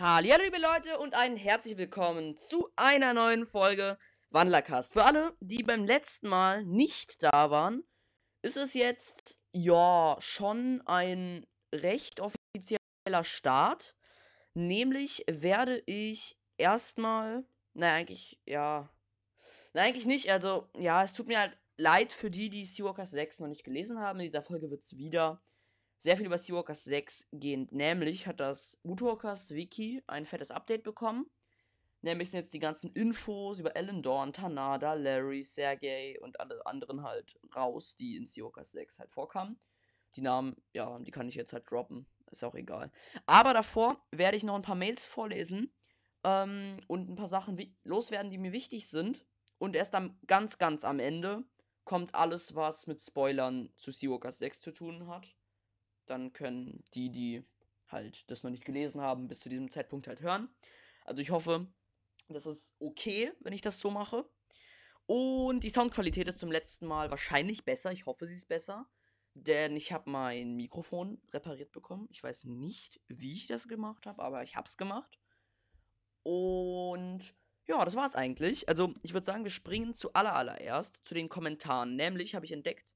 Hallo liebe Leute und ein herzlich willkommen zu einer neuen Folge Wandlercast. Für alle, die beim letzten Mal nicht da waren, ist es jetzt ja schon ein recht offizieller Start. Nämlich werde ich erstmal, naja, eigentlich, ja, na eigentlich nicht, also ja, es tut mir halt leid für die, die Seawalkers 6 noch nicht gelesen haben. In dieser Folge wird es wieder sehr viel über Seawalkers 6 gehen. Nämlich hat das Woodwalkers Wiki ein fettes Update bekommen. Nämlich sind jetzt die ganzen Infos über Ellen Dawn, Tanada, Larry, Sergey und alle anderen halt raus, die in Seawalkers 6 halt vorkamen. Die Namen, ja, die kann ich jetzt halt droppen. Ist auch egal. Aber davor werde ich noch ein paar Mails vorlesen ähm, und ein paar Sachen loswerden, die mir wichtig sind. Und erst am ganz, ganz am Ende kommt alles, was mit Spoilern zu Seawalkers 6 zu tun hat dann können die, die halt das noch nicht gelesen haben, bis zu diesem Zeitpunkt halt hören. Also ich hoffe, das ist okay, wenn ich das so mache. Und die Soundqualität ist zum letzten Mal wahrscheinlich besser. Ich hoffe, sie ist besser. Denn ich habe mein Mikrofon repariert bekommen. Ich weiß nicht, wie ich das gemacht habe, aber ich habe es gemacht. Und ja, das war's eigentlich. Also, ich würde sagen, wir springen zu allerallererst zu den Kommentaren. Nämlich habe ich entdeckt,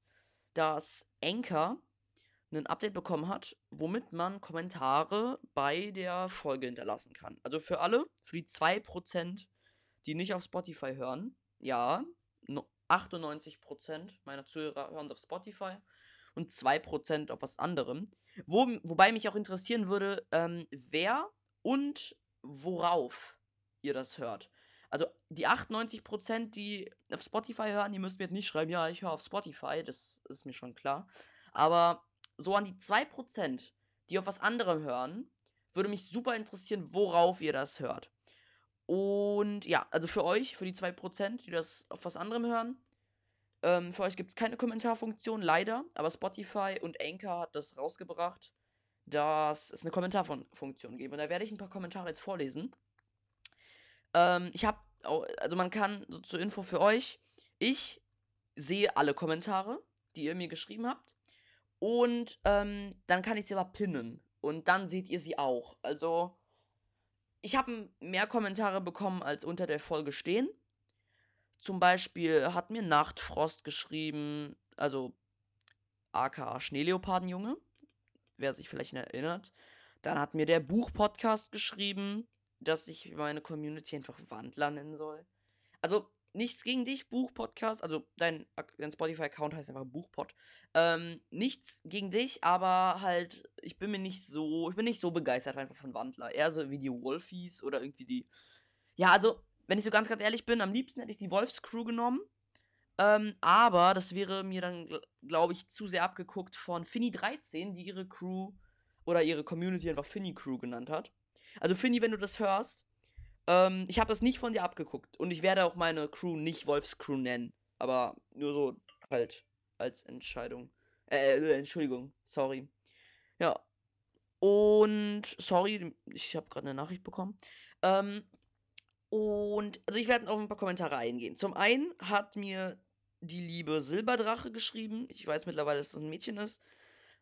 dass Anchor ein Update bekommen hat, womit man Kommentare bei der Folge hinterlassen kann. Also für alle, für die 2%, die nicht auf Spotify hören, ja, 98% meiner Zuhörer hören auf Spotify und 2% auf was anderem. Wo, wobei mich auch interessieren würde, ähm, wer und worauf ihr das hört. Also die 98%, die auf Spotify hören, die müssen mir jetzt nicht schreiben, ja, ich höre auf Spotify, das ist mir schon klar. Aber so an die 2%, die auf was anderem hören, würde mich super interessieren, worauf ihr das hört. Und ja, also für euch, für die 2%, die das auf was anderem hören, ähm, für euch gibt es keine Kommentarfunktion, leider. Aber Spotify und Anchor hat das rausgebracht, dass es eine Kommentarfunktion gibt. Und da werde ich ein paar Kommentare jetzt vorlesen. Ähm, ich habe, also man kann, so zur Info für euch, ich sehe alle Kommentare, die ihr mir geschrieben habt. Und ähm, dann kann ich sie aber pinnen. Und dann seht ihr sie auch. Also, ich habe mehr Kommentare bekommen, als unter der Folge stehen. Zum Beispiel hat mir Nachtfrost geschrieben, also aka Schneeleopardenjunge, wer sich vielleicht erinnert. Dann hat mir der Buchpodcast geschrieben, dass ich meine Community einfach Wandler nennen soll. Also, nichts gegen dich, Buchpodcast, also dein, dein Spotify-Account heißt einfach Buchpod. Ähm, nichts gegen dich, aber halt, ich bin mir nicht so, ich bin nicht so begeistert einfach von Wandler. Eher so wie die Wolfies oder irgendwie die. Ja, also, wenn ich so ganz, ganz ehrlich bin, am liebsten hätte ich die Wolfscrew genommen. Ähm, aber das wäre mir dann, glaube ich, zu sehr abgeguckt von Finny13, die ihre Crew oder ihre Community einfach Finny Crew genannt hat. Also Finny, wenn du das hörst, ähm, ich habe das nicht von dir abgeguckt. Und ich werde auch meine Crew nicht Wolfscrew nennen. Aber nur so halt als Entscheidung. Äh, äh Entschuldigung. Sorry. Ja. Und sorry, ich habe gerade eine Nachricht bekommen. Ähm, und also ich werde auf ein paar Kommentare eingehen. Zum einen hat mir die liebe Silberdrache geschrieben. Ich weiß mittlerweile, dass das ein Mädchen ist.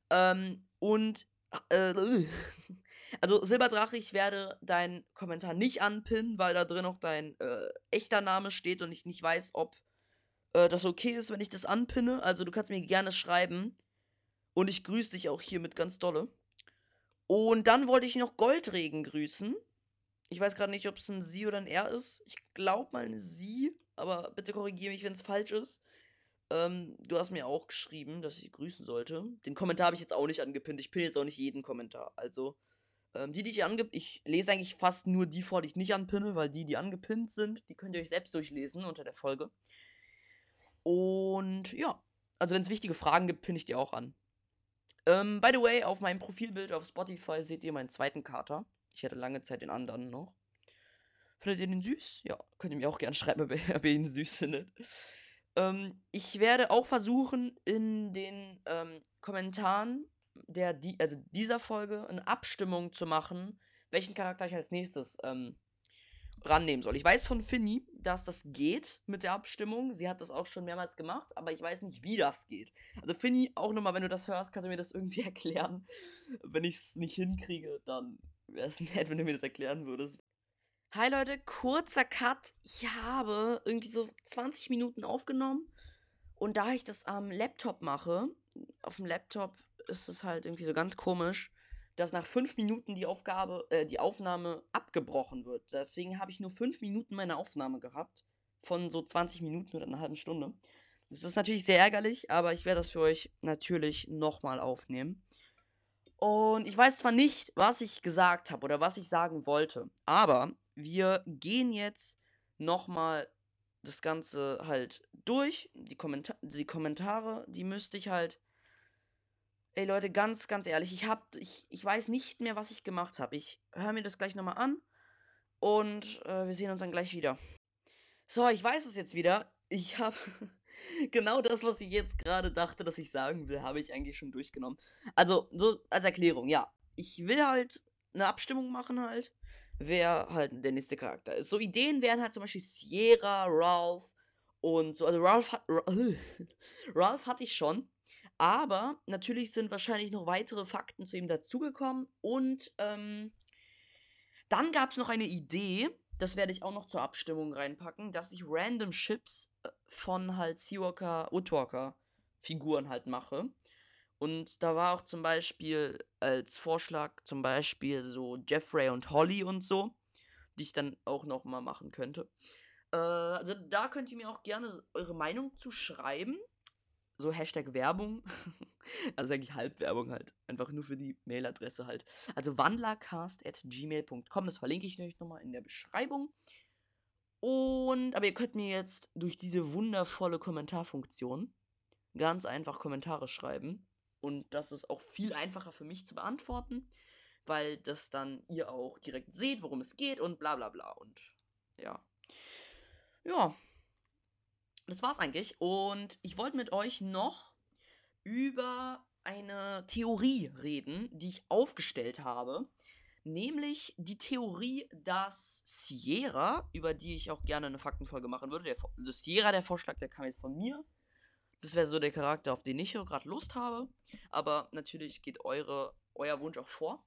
Ähm, und äh, Also Silberdrache, ich werde deinen Kommentar nicht anpinnen, weil da drin noch dein äh, echter Name steht und ich nicht weiß, ob äh, das okay ist, wenn ich das anpinne. Also du kannst mir gerne schreiben. Und ich grüße dich auch hiermit ganz dolle. Und dann wollte ich noch Goldregen grüßen. Ich weiß gerade nicht, ob es ein Sie oder ein R ist. Ich glaube mal ein Sie, aber bitte korrigiere mich, wenn es falsch ist. Ähm, du hast mir auch geschrieben, dass ich grüßen sollte. Den Kommentar habe ich jetzt auch nicht angepinnt. Ich pinne jetzt auch nicht jeden Kommentar. Also ähm, die, die ich ange... Ich lese eigentlich fast nur die vor, die ich nicht anpinne, weil die, die angepinnt sind, die könnt ihr euch selbst durchlesen unter der Folge. Und ja, also wenn es wichtige Fragen gibt, pinne ich die auch an. Ähm, by the way, auf meinem Profilbild auf Spotify seht ihr meinen zweiten Kater. Ich hatte lange Zeit den anderen noch. Findet ihr den süß? Ja, könnt ihr mir auch gerne schreiben, ob ihr ihn süß findet. Ähm, ich werde auch versuchen, in den ähm, Kommentaren der, die, also dieser Folge eine Abstimmung zu machen, welchen Charakter ich als nächstes ähm, rannehmen soll. Ich weiß von Finny, dass das geht mit der Abstimmung. Sie hat das auch schon mehrmals gemacht, aber ich weiß nicht, wie das geht. Also Finny, auch nochmal, wenn du das hörst, kannst du mir das irgendwie erklären. Wenn ich es nicht hinkriege, dann wäre es nett, wenn du mir das erklären würdest. Hi Leute, kurzer Cut. Ich habe irgendwie so 20 Minuten aufgenommen. Und da ich das am Laptop mache, auf dem Laptop ist es halt irgendwie so ganz komisch, dass nach 5 Minuten die Aufgabe, äh, die Aufnahme abgebrochen wird. Deswegen habe ich nur 5 Minuten meine Aufnahme gehabt. Von so 20 Minuten oder einer halben Stunde. Das ist natürlich sehr ärgerlich, aber ich werde das für euch natürlich nochmal aufnehmen. Und ich weiß zwar nicht, was ich gesagt habe oder was ich sagen wollte, aber wir gehen jetzt nochmal das Ganze halt durch. Die, Kommentar die Kommentare, die müsste ich halt. Ey Leute, ganz, ganz ehrlich, ich hab. Ich, ich weiß nicht mehr, was ich gemacht habe. Ich höre mir das gleich nochmal an. Und äh, wir sehen uns dann gleich wieder. So, ich weiß es jetzt wieder. Ich habe genau das, was ich jetzt gerade dachte, dass ich sagen will, habe ich eigentlich schon durchgenommen. Also, so als Erklärung, ja. Ich will halt eine Abstimmung machen halt, wer halt der nächste Charakter ist. So Ideen wären halt zum Beispiel Sierra, Ralph und so. Also Ralph hat, Ralph hatte ich schon. Aber natürlich sind wahrscheinlich noch weitere Fakten zu ihm dazugekommen. Und ähm, dann gab es noch eine Idee, das werde ich auch noch zur Abstimmung reinpacken, dass ich random Chips äh, von halt Seawalker, Woodwalker Figuren halt mache. Und da war auch zum Beispiel als Vorschlag zum Beispiel so Jeffrey und Holly und so, die ich dann auch noch mal machen könnte. Äh, also da könnt ihr mir auch gerne eure Meinung zu schreiben so Hashtag Werbung. also eigentlich Halbwerbung halt. Einfach nur für die Mailadresse halt. Also wandlercast.gmail.com. Das verlinke ich euch nochmal in der Beschreibung. Und, aber ihr könnt mir jetzt durch diese wundervolle Kommentarfunktion ganz einfach Kommentare schreiben. Und das ist auch viel einfacher für mich zu beantworten, weil das dann ihr auch direkt seht, worum es geht und bla bla bla. Und ja. Ja, das war's eigentlich. Und ich wollte mit euch noch über eine Theorie reden, die ich aufgestellt habe. Nämlich die Theorie, dass Sierra, über die ich auch gerne eine Faktenfolge machen würde, der, also Sierra, der Vorschlag, der kam jetzt von mir. Das wäre so der Charakter, auf den ich gerade Lust habe. Aber natürlich geht eure, euer Wunsch auch vor.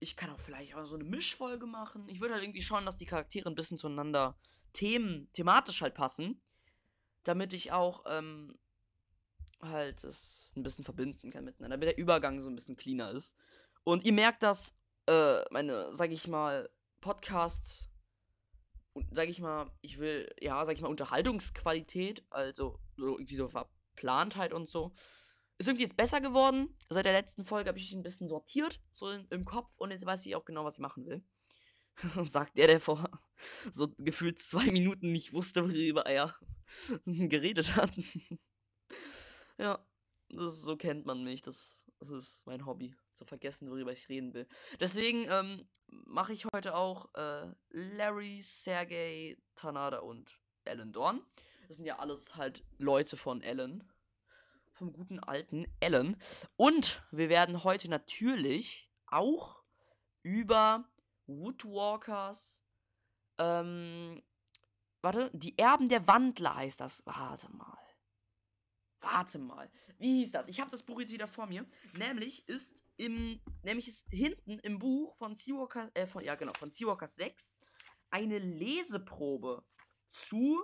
Ich kann auch vielleicht auch so eine Mischfolge machen. Ich würde halt irgendwie schauen, dass die Charaktere ein bisschen zueinander Themen, thematisch halt passen damit ich auch ähm, halt es ein bisschen verbinden kann miteinander, damit der Übergang so ein bisschen cleaner ist. Und ihr merkt, dass äh, meine, sag ich mal, Podcast, sag ich mal, ich will, ja, sag ich mal, Unterhaltungsqualität, also so irgendwie so Verplantheit und so, ist irgendwie jetzt besser geworden. Seit der letzten Folge habe ich ein bisschen sortiert, so in, im Kopf, und jetzt weiß ich auch genau, was ich machen will. Sagt der, der vor so gefühlt zwei Minuten nicht wusste, worüber er geredet hatten. ja, das, so kennt man mich. Das, das ist mein Hobby, zu vergessen, worüber ich reden will. Deswegen ähm, mache ich heute auch äh, Larry, Sergey, Tanada und Alan Dorn. Das sind ja alles halt Leute von Alan. Vom guten alten Alan. Und wir werden heute natürlich auch über Woodwalkers ähm, Warte, die Erben der Wandler heißt das. Warte mal. Warte mal. Wie hieß das? Ich habe das Buch jetzt wieder vor mir. Nämlich ist im, nämlich ist hinten im Buch von Seawalker, äh, von, ja genau, von Seawalkers 6 eine Leseprobe zu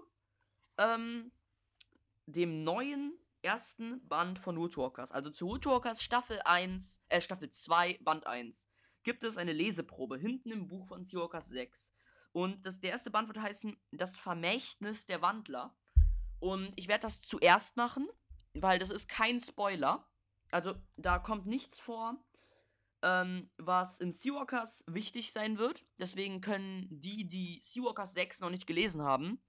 ähm, dem neuen ersten Band von Woodwalkers. Also zu Woodwalkers Staffel 1, äh, Staffel 2, Band 1. Gibt es eine Leseprobe hinten im Buch von Seawalkers 6. Und das, der erste Band wird heißen Das Vermächtnis der Wandler. Und ich werde das zuerst machen, weil das ist kein Spoiler. Also da kommt nichts vor, ähm, was in Seawalkers wichtig sein wird. Deswegen können die, die Seawalkers 6 noch nicht gelesen haben,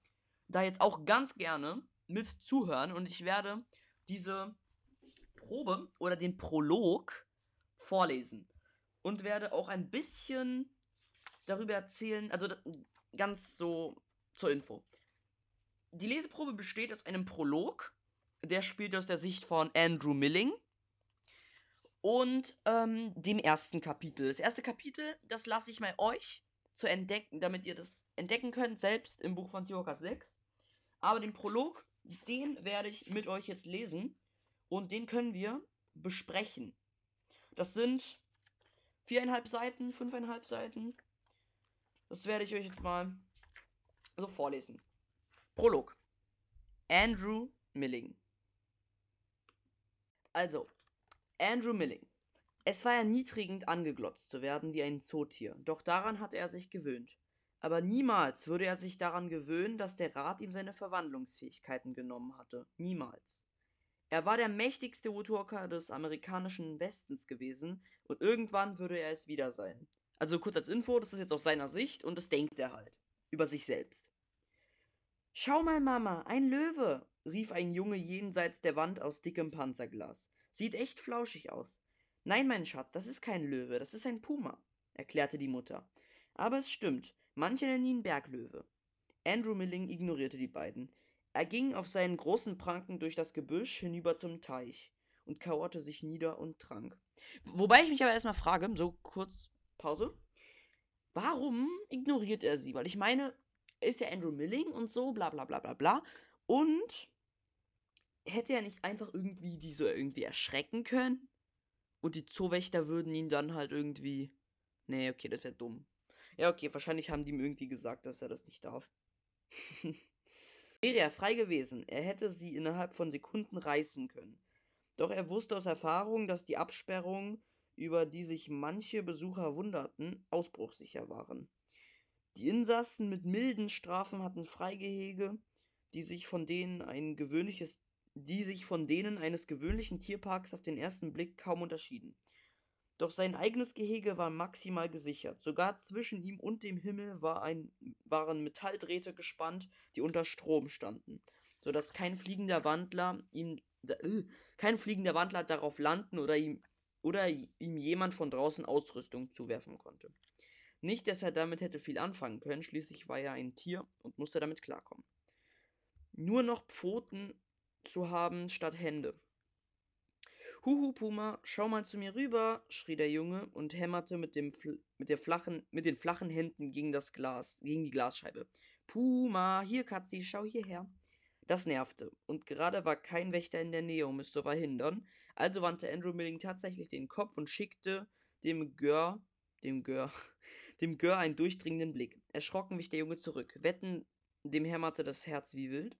da jetzt auch ganz gerne mit zuhören. Und ich werde diese Probe oder den Prolog vorlesen. Und werde auch ein bisschen darüber erzählen, also ganz so zur Info. Die Leseprobe besteht aus einem Prolog, der spielt aus der Sicht von Andrew Milling und ähm, dem ersten Kapitel. Das erste Kapitel, das lasse ich mal euch zu entdecken, damit ihr das entdecken könnt, selbst im Buch von Seahawkers 6. Aber den Prolog, den werde ich mit euch jetzt lesen und den können wir besprechen. Das sind viereinhalb Seiten, fünfeinhalb Seiten. Das werde ich euch jetzt mal so vorlesen. Prolog. Andrew Milling. Also, Andrew Milling. Es war erniedrigend angeglotzt zu werden wie ein Zootier, doch daran hatte er sich gewöhnt. Aber niemals würde er sich daran gewöhnen, dass der Rat ihm seine Verwandlungsfähigkeiten genommen hatte. Niemals. Er war der mächtigste Woodwalker des amerikanischen Westens gewesen und irgendwann würde er es wieder sein. Also kurz als Info, das ist jetzt aus seiner Sicht und das denkt er halt. Über sich selbst. Schau mal, Mama, ein Löwe, rief ein Junge jenseits der Wand aus dickem Panzerglas. Sieht echt flauschig aus. Nein, mein Schatz, das ist kein Löwe, das ist ein Puma, erklärte die Mutter. Aber es stimmt, manche nennen ihn Berglöwe. Andrew Milling ignorierte die beiden. Er ging auf seinen großen Pranken durch das Gebüsch hinüber zum Teich und kauerte sich nieder und trank. Wobei ich mich aber erstmal frage, so kurz Pause, warum ignoriert er sie? Weil ich meine, er ist ja Andrew Milling und so, bla bla bla bla bla. Und hätte er nicht einfach irgendwie die so irgendwie erschrecken können? Und die Zoowächter würden ihn dann halt irgendwie. Nee, okay, das wäre dumm. Ja, okay, wahrscheinlich haben die ihm irgendwie gesagt, dass er das nicht darf. Wäre er frei gewesen, er hätte sie innerhalb von Sekunden reißen können. Doch er wusste aus Erfahrung, dass die Absperrungen, über die sich manche Besucher wunderten, ausbruchsicher waren. Die Insassen mit milden Strafen hatten Freigehege, die sich von denen ein gewöhnliches die sich von denen eines gewöhnlichen Tierparks auf den ersten Blick kaum unterschieden. Doch sein eigenes Gehege war maximal gesichert. Sogar zwischen ihm und dem Himmel war ein, waren Metalldrähte gespannt, die unter Strom standen, sodass kein fliegender Wandler ihm äh, kein fliegender Wandler darauf landen oder ihm oder ihm jemand von draußen Ausrüstung zuwerfen konnte. Nicht, dass er damit hätte viel anfangen können, schließlich war er ein Tier und musste damit klarkommen. Nur noch Pfoten zu haben statt Hände. Huhu, Puma, schau mal zu mir rüber, schrie der Junge und hämmerte mit, dem mit, der flachen, mit den flachen Händen gegen das Glas, gegen die Glasscheibe. Puma, hier, Katzi, schau hierher. Das nervte, und gerade war kein Wächter in der Nähe, um es zu verhindern. Also wandte Andrew Milling tatsächlich den Kopf und schickte dem Gör, dem Gör, dem Gör einen durchdringenden Blick. Erschrocken wich der Junge zurück. Wetten, dem hämmerte das Herz wie wild.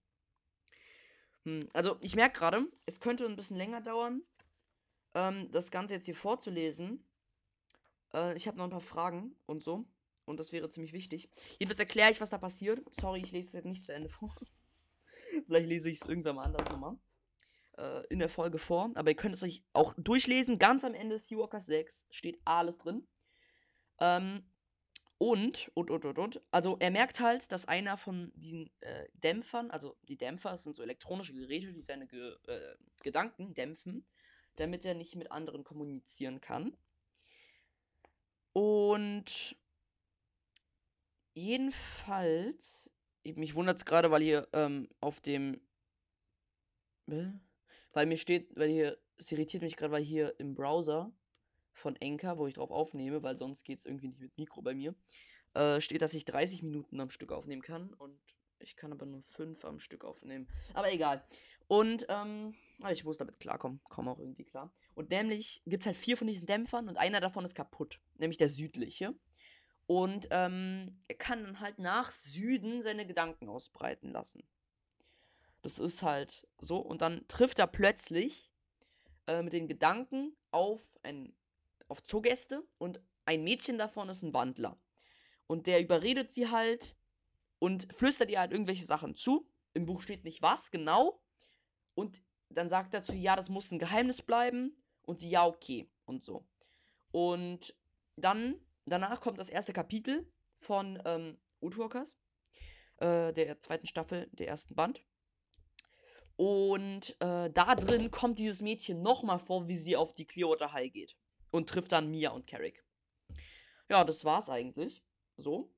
Hm, also, ich merke gerade, es könnte ein bisschen länger dauern, ähm, das Ganze jetzt hier vorzulesen. Äh, ich habe noch ein paar Fragen und so. Und das wäre ziemlich wichtig. Jedenfalls erkläre ich, was da passiert. Sorry, ich lese es jetzt nicht zu Ende vor. Vielleicht lese ich es irgendwann mal anders nochmal. Äh, in der Folge vor. Aber ihr könnt es euch auch durchlesen. Ganz am Ende Seawalkers 6 steht alles drin. Ähm, und, und, und, und, und. Also er merkt halt, dass einer von diesen äh, Dämpfern, also die Dämpfer sind so elektronische Geräte, die seine Ge äh, Gedanken dämpfen, damit er nicht mit anderen kommunizieren kann. Und jedenfalls, mich wundert es gerade, weil hier ähm, auf dem, weil mir steht, weil hier, es irritiert mich gerade, weil hier im Browser von Enker, wo ich drauf aufnehme, weil sonst geht es irgendwie nicht mit Mikro bei mir, äh, steht, dass ich 30 Minuten am Stück aufnehmen kann und ich kann aber nur 5 am Stück aufnehmen. Aber egal. Und ähm, ich muss damit klarkommen, komme auch irgendwie klar. Und nämlich gibt es halt vier von diesen Dämpfern und einer davon ist kaputt, nämlich der südliche. Und ähm, er kann dann halt nach Süden seine Gedanken ausbreiten lassen. Das ist halt so. Und dann trifft er plötzlich äh, mit den Gedanken auf ein auf Zoogäste und ein Mädchen davon ist ein Wandler. Und der überredet sie halt und flüstert ihr halt irgendwelche Sachen zu. Im Buch steht nicht was genau. Und dann sagt er zu ihr, ja, das muss ein Geheimnis bleiben. Und sie, ja, okay. Und so. Und dann, danach kommt das erste Kapitel von ähm, Woodwalkers, äh, der zweiten Staffel, der ersten Band. Und äh, da drin kommt dieses Mädchen nochmal vor, wie sie auf die Clearwater High geht und trifft dann Mia und Carrick. Ja, das war's eigentlich. So.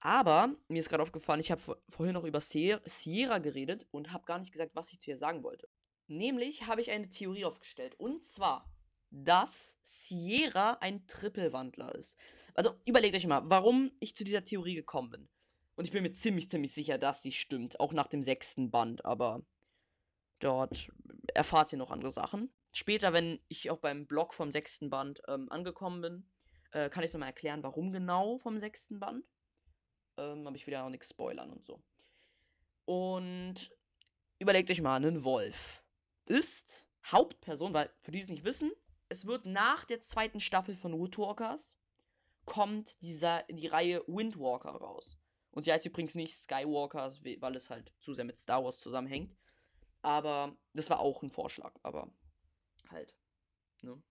Aber mir ist gerade aufgefallen, ich habe vorhin noch über Sierra geredet und habe gar nicht gesagt, was ich zu ihr sagen wollte. Nämlich habe ich eine Theorie aufgestellt. Und zwar, dass Sierra ein Trippelwandler ist. Also überlegt euch mal, warum ich zu dieser Theorie gekommen bin. Und ich bin mir ziemlich, ziemlich sicher, dass sie stimmt. Auch nach dem sechsten Band. Aber dort erfahrt ihr noch andere Sachen. Später, wenn ich auch beim Blog vom sechsten Band ähm, angekommen bin, äh, kann ich nochmal erklären, warum genau vom sechsten Band. Ähm, aber ich will ja auch nichts spoilern und so. Und überlegt euch mal, ein Wolf ist Hauptperson, weil für die es nicht wissen, es wird nach der zweiten Staffel von Woodwalkers kommt dieser, die Reihe Windwalker raus. Und sie heißt übrigens nicht Skywalkers, weil es halt zu sehr mit Star Wars zusammenhängt. Aber das war auch ein Vorschlag, aber halt, ne?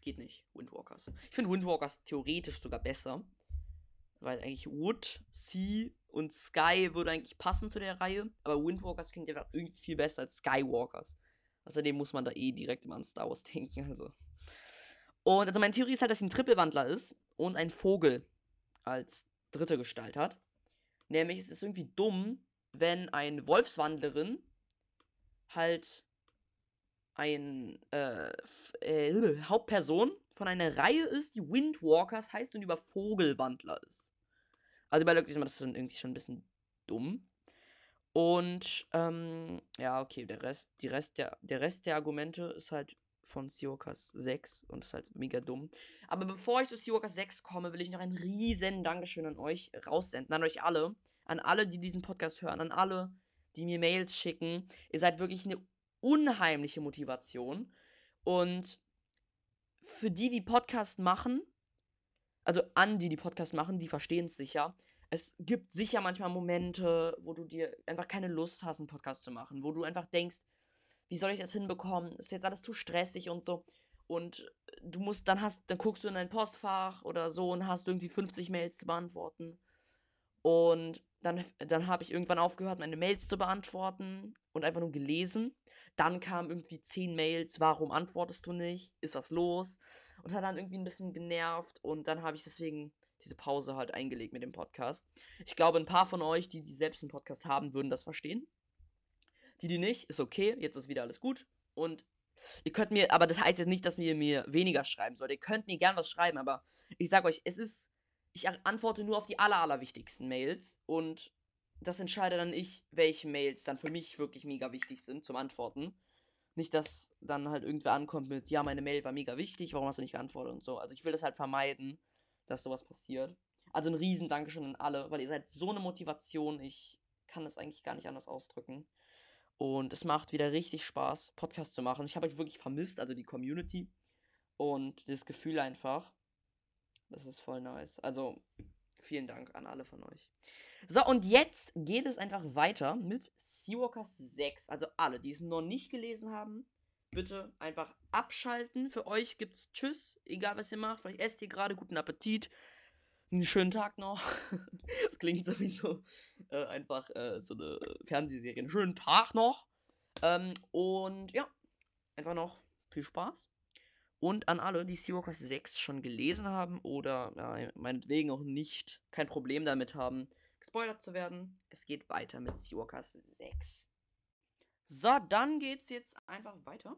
Geht nicht, Windwalkers. Ich finde Windwalkers theoretisch sogar besser. Weil eigentlich Wood, Sea und Sky würde eigentlich passen zu der Reihe. Aber Windwalkers klingt einfach irgendwie viel besser als Skywalkers. Außerdem muss man da eh direkt immer an Star Wars denken. Also. Und also meine Theorie ist halt, dass sie ein Trippelwandler ist und ein Vogel als dritte Gestalt hat. Nämlich es ist irgendwie dumm, wenn ein Wolfswandlerin halt ein äh, äh, Hauptperson von einer Reihe ist, die Windwalkers heißt und über Vogelwandler ist. Also überlegt euch mal, das dann irgendwie schon ein bisschen dumm. Und ähm, ja, okay, der Rest, die Rest der, der Rest der Argumente ist halt von Seahawkers 6 und ist halt mega dumm. Aber bevor ich zu Seahawkers 6 komme, will ich noch ein riesen Dankeschön an euch raussenden, an euch alle, an alle, die diesen Podcast hören, an alle, die mir Mails schicken. Ihr seid wirklich eine unheimliche Motivation. Und für die, die Podcast machen, also an die, die Podcast machen, die verstehen es sicher. Es gibt sicher manchmal Momente, wo du dir einfach keine Lust hast, einen Podcast zu machen, wo du einfach denkst, wie soll ich das hinbekommen? Ist jetzt alles zu stressig und so. Und du musst, dann hast, dann guckst du in dein Postfach oder so und hast irgendwie 50 Mails zu beantworten. Und dann, dann habe ich irgendwann aufgehört, meine Mails zu beantworten und einfach nur gelesen. Dann kamen irgendwie 10 Mails, warum antwortest du nicht? Ist was los? Und hat dann irgendwie ein bisschen genervt und dann habe ich deswegen diese Pause halt eingelegt mit dem Podcast. Ich glaube, ein paar von euch, die, die selbst einen Podcast haben, würden das verstehen. Die, die nicht, ist okay, jetzt ist wieder alles gut. Und ihr könnt mir, aber das heißt jetzt nicht, dass ihr mir weniger schreiben sollt. Ihr könnt mir gern was schreiben, aber ich sag euch, es ist, ich antworte nur auf die aller, allerwichtigsten Mails und das entscheide dann ich, welche Mails dann für mich wirklich mega wichtig sind zum Antworten. Nicht, dass dann halt irgendwer ankommt mit, ja, meine Mail war mega wichtig, warum hast du nicht geantwortet und so. Also ich will das halt vermeiden, dass sowas passiert. Also ein riesen Dankeschön an alle, weil ihr seid so eine Motivation. Ich kann das eigentlich gar nicht anders ausdrücken. Und es macht wieder richtig Spaß, Podcast zu machen. Ich habe euch wirklich vermisst, also die Community. Und das Gefühl einfach. Das ist voll nice. Also, vielen Dank an alle von euch. So, und jetzt geht es einfach weiter mit Seawalkers 6. Also alle, die es noch nicht gelesen haben, bitte einfach abschalten. Für euch gibt's Tschüss, egal was ihr macht. Vielleicht esst ihr gerade, guten Appetit einen schönen Tag noch. das klingt sowieso äh, einfach äh, so eine Fernsehserie. Einen schönen Tag noch. Ähm, und ja, einfach noch viel Spaß. Und an alle, die Seawalkers 6 schon gelesen haben oder ja, meinetwegen auch nicht kein Problem damit haben, gespoilert zu werden. Es geht weiter mit Seawalkers 6. So, dann geht's jetzt einfach weiter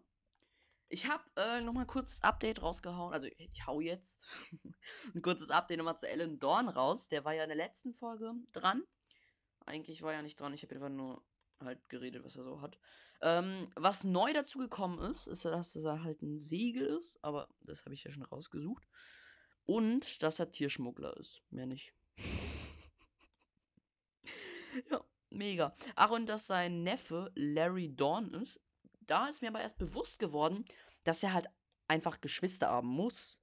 ich habe äh, nochmal ein kurzes Update rausgehauen. Also ich hau jetzt ein kurzes Update nochmal zu Alan Dorn raus. Der war ja in der letzten Folge dran. Eigentlich war er nicht dran. Ich habe einfach nur halt geredet, was er so hat. Ähm, was neu dazu gekommen ist, ist, dass er halt ein Segel ist. Aber das habe ich ja schon rausgesucht. Und dass er Tierschmuggler ist. Mehr nicht. ja, mega. Ach, und dass sein Neffe Larry Dorn ist da ist mir aber erst bewusst geworden, dass er halt einfach Geschwister haben muss.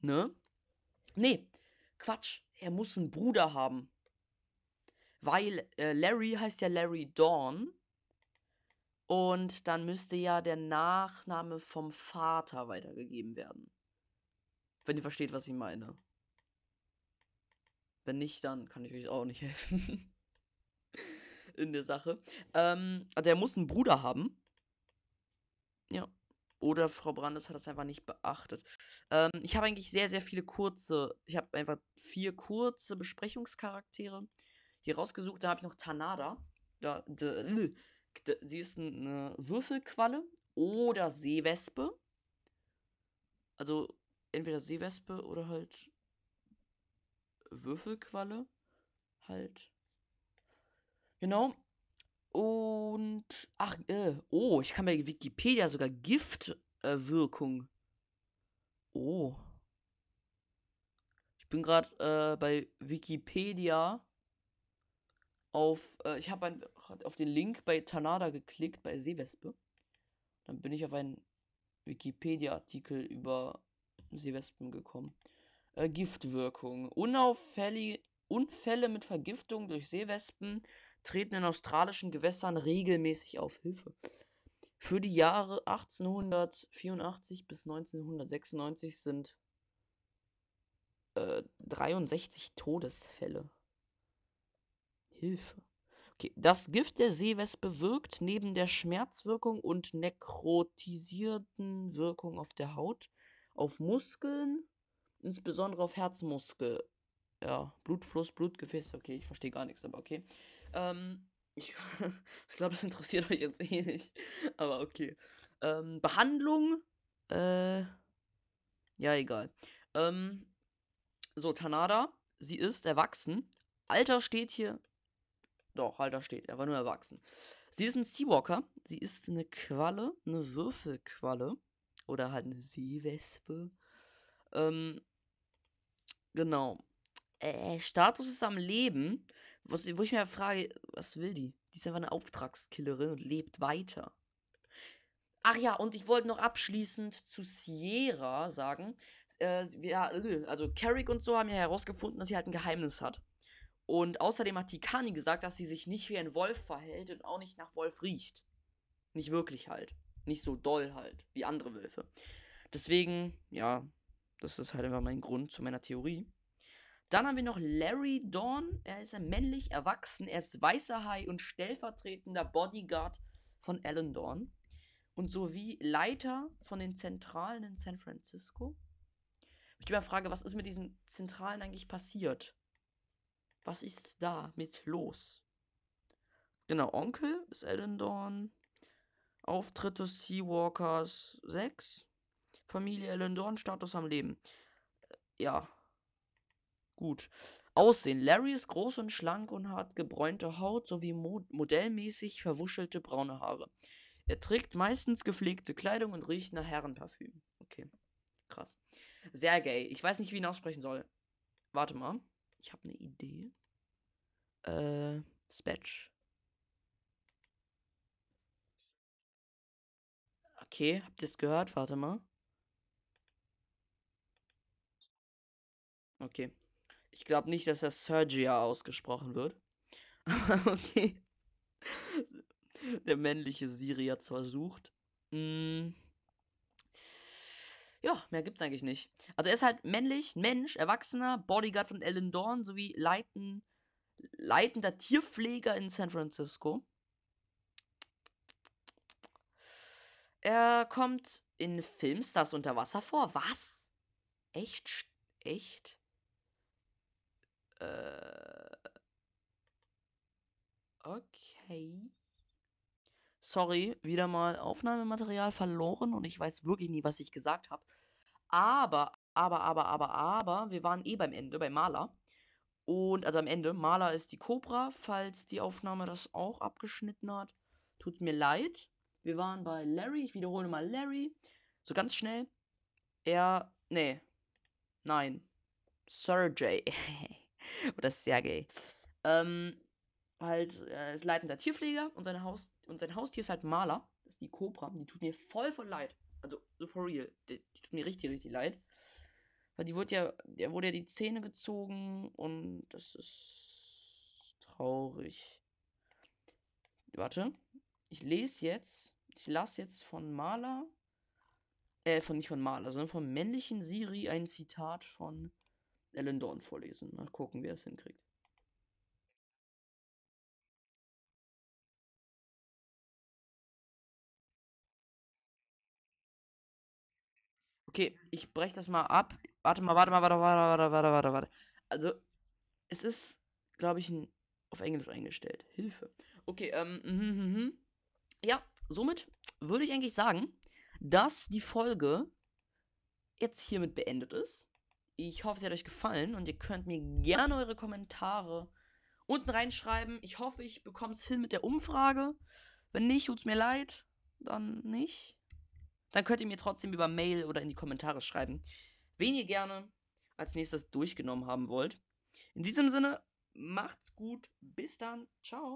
Ne? Nee, Quatsch. Er muss einen Bruder haben. Weil äh, Larry heißt ja Larry Dawn. Und dann müsste ja der Nachname vom Vater weitergegeben werden. Wenn ihr versteht, was ich meine. Wenn nicht, dann kann ich euch auch nicht helfen in der Sache. Ähm, also er muss einen Bruder haben. Ja. Oder Frau Brandes hat das einfach nicht beachtet. Ähm, ich habe eigentlich sehr, sehr viele kurze. Ich habe einfach vier kurze Besprechungscharaktere hier rausgesucht. Da habe ich noch Tanada. Da, de, sie ist eine Würfelqualle oder Seewespe. Also entweder Seewespe oder halt Würfelqualle. Halt Genau. Und, ach, äh, oh, ich kann bei Wikipedia sogar Giftwirkung. Äh, oh. Ich bin gerade äh, bei Wikipedia auf, äh, ich habe auf den Link bei Tanada geklickt, bei Seewespe. Dann bin ich auf einen Wikipedia-Artikel über Seewespen gekommen. Äh, Giftwirkung. Unauffällige Unfälle mit Vergiftung durch Seewespen treten in australischen Gewässern regelmäßig auf. Hilfe. Für die Jahre 1884 bis 1996 sind äh, 63 Todesfälle. Hilfe. Okay, das Gift der Seewespe wirkt neben der Schmerzwirkung und nekrotisierten Wirkung auf der Haut, auf Muskeln, insbesondere auf Herzmuskel. Ja, Blutfluss, Blutgefäß, okay, ich verstehe gar nichts, aber okay. Ähm, ich, ich glaube, das interessiert euch jetzt eh nicht. Aber okay. Ähm, Behandlung, äh, ja, egal. Ähm, so, Tanada, sie ist erwachsen. Alter steht hier doch, Alter steht. Er war nur erwachsen. Sie ist ein Seawalker. Sie ist eine Qualle, eine Würfelqualle. Oder halt eine Seewespe. Ähm, genau. Äh, Status ist am Leben. Was, wo ich mir frage, was will die? Die ist einfach eine Auftragskillerin und lebt weiter. Ach ja, und ich wollte noch abschließend zu Sierra sagen. Äh, ja, also Carrick und so haben ja herausgefunden, dass sie halt ein Geheimnis hat. Und außerdem hat Tikani gesagt, dass sie sich nicht wie ein Wolf verhält und auch nicht nach Wolf riecht. Nicht wirklich halt. Nicht so doll halt, wie andere Wölfe. Deswegen, ja, das ist halt einfach mein Grund zu meiner Theorie. Dann haben wir noch Larry Dawn. Er ist männlich erwachsen. Er ist weißer Hai und stellvertretender Bodyguard von Alan Dawn. Und sowie Leiter von den Zentralen in San Francisco. Ich mir frage, was ist mit diesen Zentralen eigentlich passiert? Was ist da mit los? Genau, Onkel ist Ellendorn. Auftritte Seawalkers 6. Familie Ellendorn, Status am Leben. Äh, ja. Gut. Aussehen. Larry ist groß und schlank und hat gebräunte Haut sowie mo modellmäßig verwuschelte braune Haare. Er trägt meistens gepflegte Kleidung und riecht nach Herrenparfüm. Okay. Krass. Sehr gay. Ich weiß nicht, wie ich ihn aussprechen soll. Warte mal. Ich habe eine Idee. Äh, Spatch. Okay, habt ihr es gehört? Warte mal. Okay. Ich glaube nicht, dass das Sergia ausgesprochen wird. okay. Der männliche Siri hat versucht. Hm. Ja, mehr gibt's eigentlich nicht. Also er ist halt männlich, Mensch, Erwachsener, Bodyguard von Ellen Dorn sowie leiten, leitender Tierpfleger in San Francisco. Er kommt in Filmstars unter Wasser vor. Was? Echt? Echt? Äh. Okay. Sorry, wieder mal Aufnahmematerial verloren und ich weiß wirklich nie, was ich gesagt habe. Aber, aber, aber, aber, aber, wir waren eh beim Ende, beim Maler. Und also am Ende, Maler ist die Cobra, falls die Aufnahme das auch abgeschnitten hat. Tut mir leid. Wir waren bei Larry, ich wiederhole mal Larry. So ganz schnell. Er, nee, nein. Sergey. Oder Sergey. Ähm, halt, er ist leitender Tierpfleger und, seine Haus und sein Haustier ist halt Maler. Das ist die Cobra. Die tut mir voll voll leid. Also, so for real. Die, die tut mir richtig, richtig leid. Weil die wurde ja, der wurde ja die Zähne gezogen und das ist traurig. Warte. Ich lese jetzt. Ich lasse jetzt von Maler. Äh, von nicht von Maler, sondern vom männlichen Siri ein Zitat von Ellen Dorn vorlesen. Mal gucken, wer es hinkriegt. Okay, ich breche das mal ab. Warte mal, warte mal, warte, warte, warte, warte, warte, warte. Also, es ist, glaube ich, ein, auf Englisch eingestellt. Hilfe. Okay, ähm, mh, mh, mh. ja, somit würde ich eigentlich sagen, dass die Folge jetzt hiermit beendet ist. Ich hoffe, es hat euch gefallen und ihr könnt mir gerne eure Kommentare unten reinschreiben. Ich hoffe, ich bekomme es hin mit der Umfrage. Wenn nicht, tut es mir leid. Dann nicht dann könnt ihr mir trotzdem über Mail oder in die Kommentare schreiben, wen ihr gerne als nächstes durchgenommen haben wollt. In diesem Sinne, macht's gut, bis dann, ciao.